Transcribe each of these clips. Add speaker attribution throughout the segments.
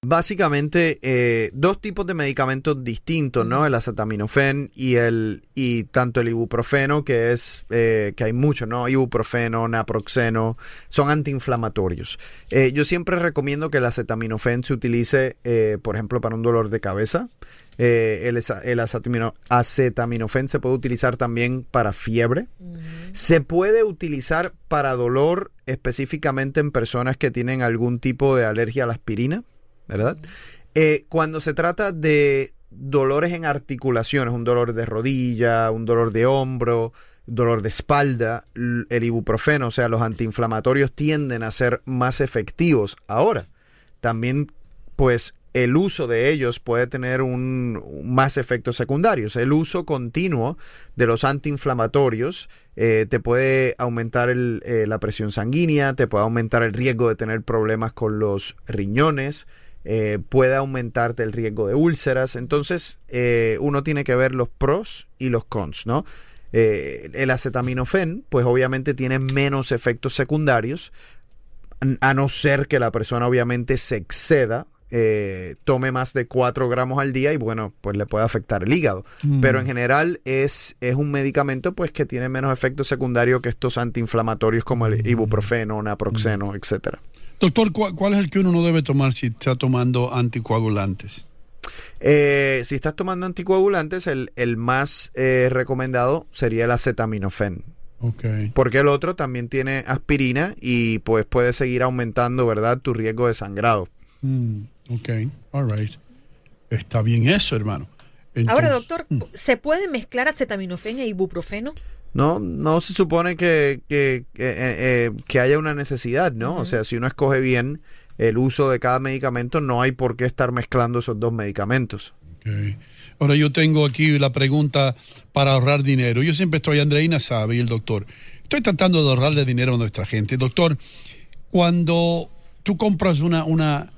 Speaker 1: Básicamente, eh, dos tipos de medicamentos distintos, ¿no? El acetaminofén y el y tanto el ibuprofeno, que es eh, que hay mucho, ¿no? Ibuprofeno, naproxeno, son antiinflamatorios. Eh, yo siempre recomiendo que el acetaminofén se utilice, eh, por ejemplo, para un dolor de cabeza. El, el acetamino- acetaminofén se puede utilizar también para fiebre. Se puede utilizar para dolor específicamente en personas que tienen algún tipo de alergia a la aspirina, ¿verdad? Eh, cuando se trata de dolores en articulaciones, un dolor de rodilla, un dolor de hombro, dolor de espalda, el ibuprofeno, o sea, los antiinflamatorios tienden a ser más efectivos. Ahora, también, pues, el uso de ellos puede tener un más efectos secundarios. El uso continuo de los antiinflamatorios eh, te puede aumentar el, eh, la presión sanguínea, te puede aumentar el riesgo de tener problemas con los riñones, eh, puede aumentarte el riesgo de úlceras. Entonces, eh, uno tiene que ver los pros y los cons, ¿no? Eh, el acetaminofén, pues obviamente tiene menos efectos secundarios, a no ser que la persona obviamente se exceda, eh, tome más de 4 gramos al día y bueno, pues le puede afectar el hígado.
Speaker 2: Mm.
Speaker 1: Pero en general es, es un medicamento pues que tiene menos efectos secundarios que estos antiinflamatorios como el ibuprofeno, naproxeno, etcétera.
Speaker 2: Doctor, ¿cuál, cuál es el que uno no debe tomar si está tomando anticoagulantes?
Speaker 1: Eh, si estás tomando anticoagulantes, el, el más eh, recomendado sería el acetaminofén.
Speaker 2: Ok.
Speaker 1: Porque el otro también tiene aspirina y pues puede seguir aumentando, ¿verdad?, tu riesgo de sangrado.
Speaker 2: Mm, ok, all right. Está bien eso, hermano.
Speaker 3: Ahora, doctor, ¿se puede mezclar acetaminofén e ibuprofeno?
Speaker 1: No, no se supone que, que, que, eh, eh, que haya una necesidad, ¿no? O sea, si uno escoge bien el uso de cada medicamento, no hay por qué estar mezclando esos dos medicamentos.
Speaker 2: Ahora yo tengo aquí la pregunta para ahorrar dinero. Yo siempre estoy, Andreina sabe, y el doctor. Estoy tratando de ahorrarle dinero a nuestra gente. Doctor, cuando tú compras una, una,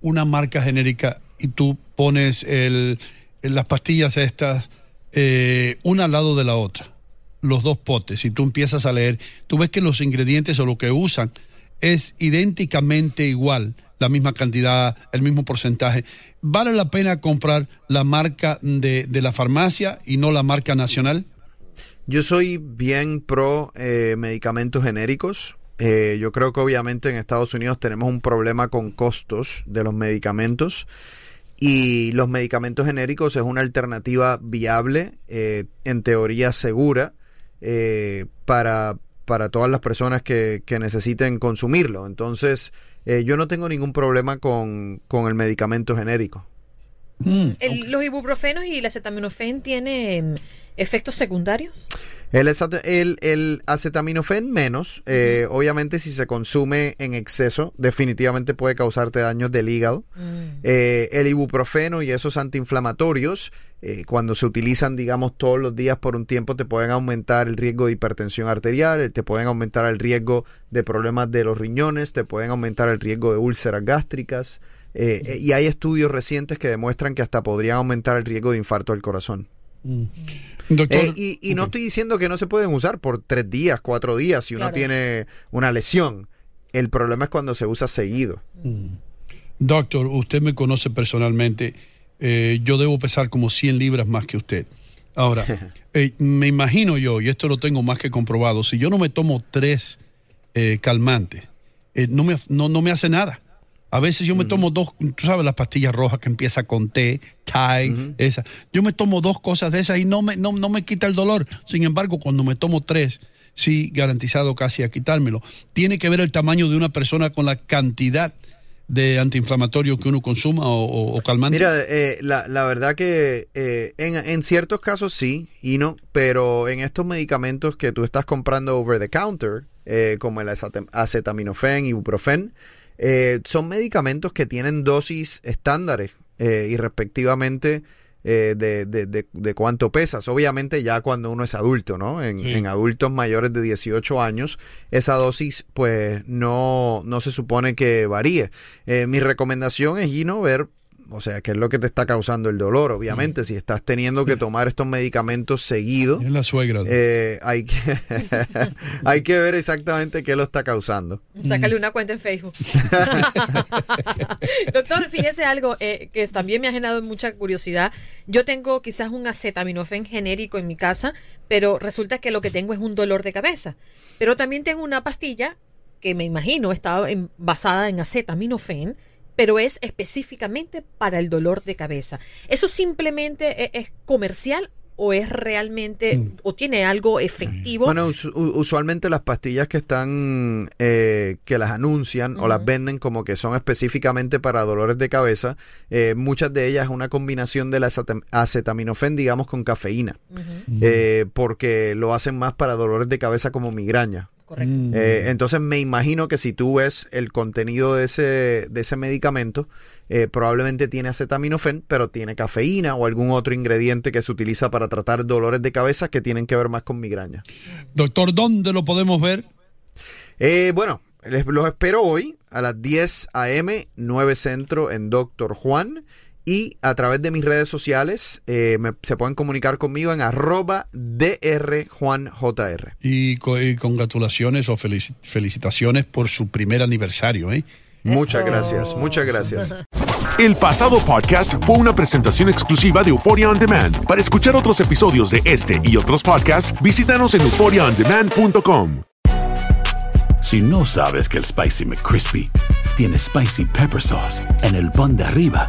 Speaker 2: una marca genérica y tú pones el, las pastillas estas eh, una al lado de la otra, los dos potes, y tú empiezas a leer, tú ves que los ingredientes o lo que usan es idénticamente igual, la misma cantidad, el mismo porcentaje. ¿Vale la pena comprar la marca de, de la farmacia y no la marca nacional?
Speaker 1: Yo soy bien pro eh, medicamentos genéricos. Eh, yo creo que obviamente en Estados Unidos tenemos un problema con costos de los medicamentos y los medicamentos genéricos es una alternativa viable, eh, en teoría segura, eh, para, para todas las personas que, que necesiten consumirlo. Entonces, eh, yo no tengo ningún problema con, con el medicamento genérico.
Speaker 3: El- ¿Los ibuprofenos y el acetaminofén tienen efectos secundarios?
Speaker 1: El, el, el acetaminofén menos, eh, obviamente si se consume en exceso, definitivamente puede causarte daños del hígado. Eh, el ibuprofeno y esos antiinflamatorios, eh, cuando se utilizan, digamos, todos los días por un tiempo, te pueden aumentar el riesgo de hipertensión arterial, te pueden aumentar el riesgo de problemas de los riñones, te pueden aumentar el riesgo de úlceras gástricas. eh, y hay estudios recientes que demuestran que hasta podrían aumentar el riesgo de infarto del corazón.
Speaker 2: Doctor,
Speaker 1: Eh, y y no estoy diciendo que no se pueden usar por tres días, cuatro días, si uno
Speaker 3: Claro.
Speaker 1: tiene una lesión. El problema es cuando se usa seguido.
Speaker 2: Doctor, usted me conoce personalmente. eh, yo debo pesar como 100 libras más que usted. Ahora, eh, me imagino yo, y esto lo tengo más que comprobado, si yo no me tomo tres eh, calmantes, eh, no, me, no, no me hace nada. A veces yo me tomo dos, tú sabes, las pastillas rojas que empieza con T, Thai, esa. Yo me tomo dos cosas de esas y no me, no, no me quita el dolor. Sin embargo, cuando me tomo tres, sí, garantizado casi a quitármelo. Tiene que ver el tamaño de una persona con la cantidad de antiinflamatorio que uno consuma o, o- o calmante.
Speaker 1: Mira, eh, la, la verdad que eh, en, en ciertos casos sí y no, pero en estos medicamentos que tú estás comprando over the counter, eh, como el aceta- acetaminofén, ibuprofen, eh, son medicamentos que tienen dosis estándares eh, y respectivamente eh, de, de- de- de cuánto pesas. Obviamente ya cuando uno es adulto, ¿no? En,
Speaker 2: Sí.
Speaker 1: en adultos mayores de 18 años, esa dosis pues no, no se supone que varíe. Eh, mi recomendación es, Gino, ver, o sea, qué es lo que te está causando el dolor. Obviamente, si estás teniendo que tomar estos medicamentos seguido,
Speaker 2: es la suegra.
Speaker 1: eh, hay, que hay que ver exactamente qué lo está causando.
Speaker 3: Sácale una cuenta en Facebook. Doctor, fíjese algo eh, que también me ha generado mucha curiosidad. Yo tengo quizás un acetaminofén genérico en mi casa, pero resulta que lo que tengo es un dolor de cabeza. Pero también tengo una pastilla que me imagino está en- basada en acetaminofén, pero es específicamente para el dolor de cabeza. ¿Eso simplemente e- es, comercial o es realmente, o tiene algo efectivo?
Speaker 1: Bueno, us- usualmente las pastillas que están, eh, que las anuncian o las venden como que son específicamente para dolores de cabeza, eh, muchas de ellas es una combinación de la aceta- acetaminofén, digamos, con cafeína, eh, porque lo hacen más para dolores de cabeza como migraña.
Speaker 3: Correcto.
Speaker 1: Eh, entonces me imagino que si tú ves el contenido de ese, de ese medicamento, eh, probablemente tiene acetaminofén, pero tiene cafeína o algún otro ingrediente que se utiliza para tratar dolores de cabeza que tienen que ver más con migraña.
Speaker 2: Doctor, ¿dónde lo podemos ver?
Speaker 1: Eh, bueno, les, los espero hoy a las 10 a.m., 9 Centro en Doctor Juan. Y a través de mis redes sociales eh, me- se pueden comunicar conmigo en arroba drjuanjr.
Speaker 2: Y, co- y congratulaciones o felici- felicitaciones por su primer aniversario, ¿eh?
Speaker 1: Muchas gracias, muchas gracias.
Speaker 4: El pasado podcast fue una presentación exclusiva de Euphoria On Demand. Para escuchar otros episodios de este y otros podcasts, visítanos en euphoriaondemand.com.
Speaker 5: Si no sabes que el Spicy McCrispy tiene Spicy Pepper Sauce en el pan de arriba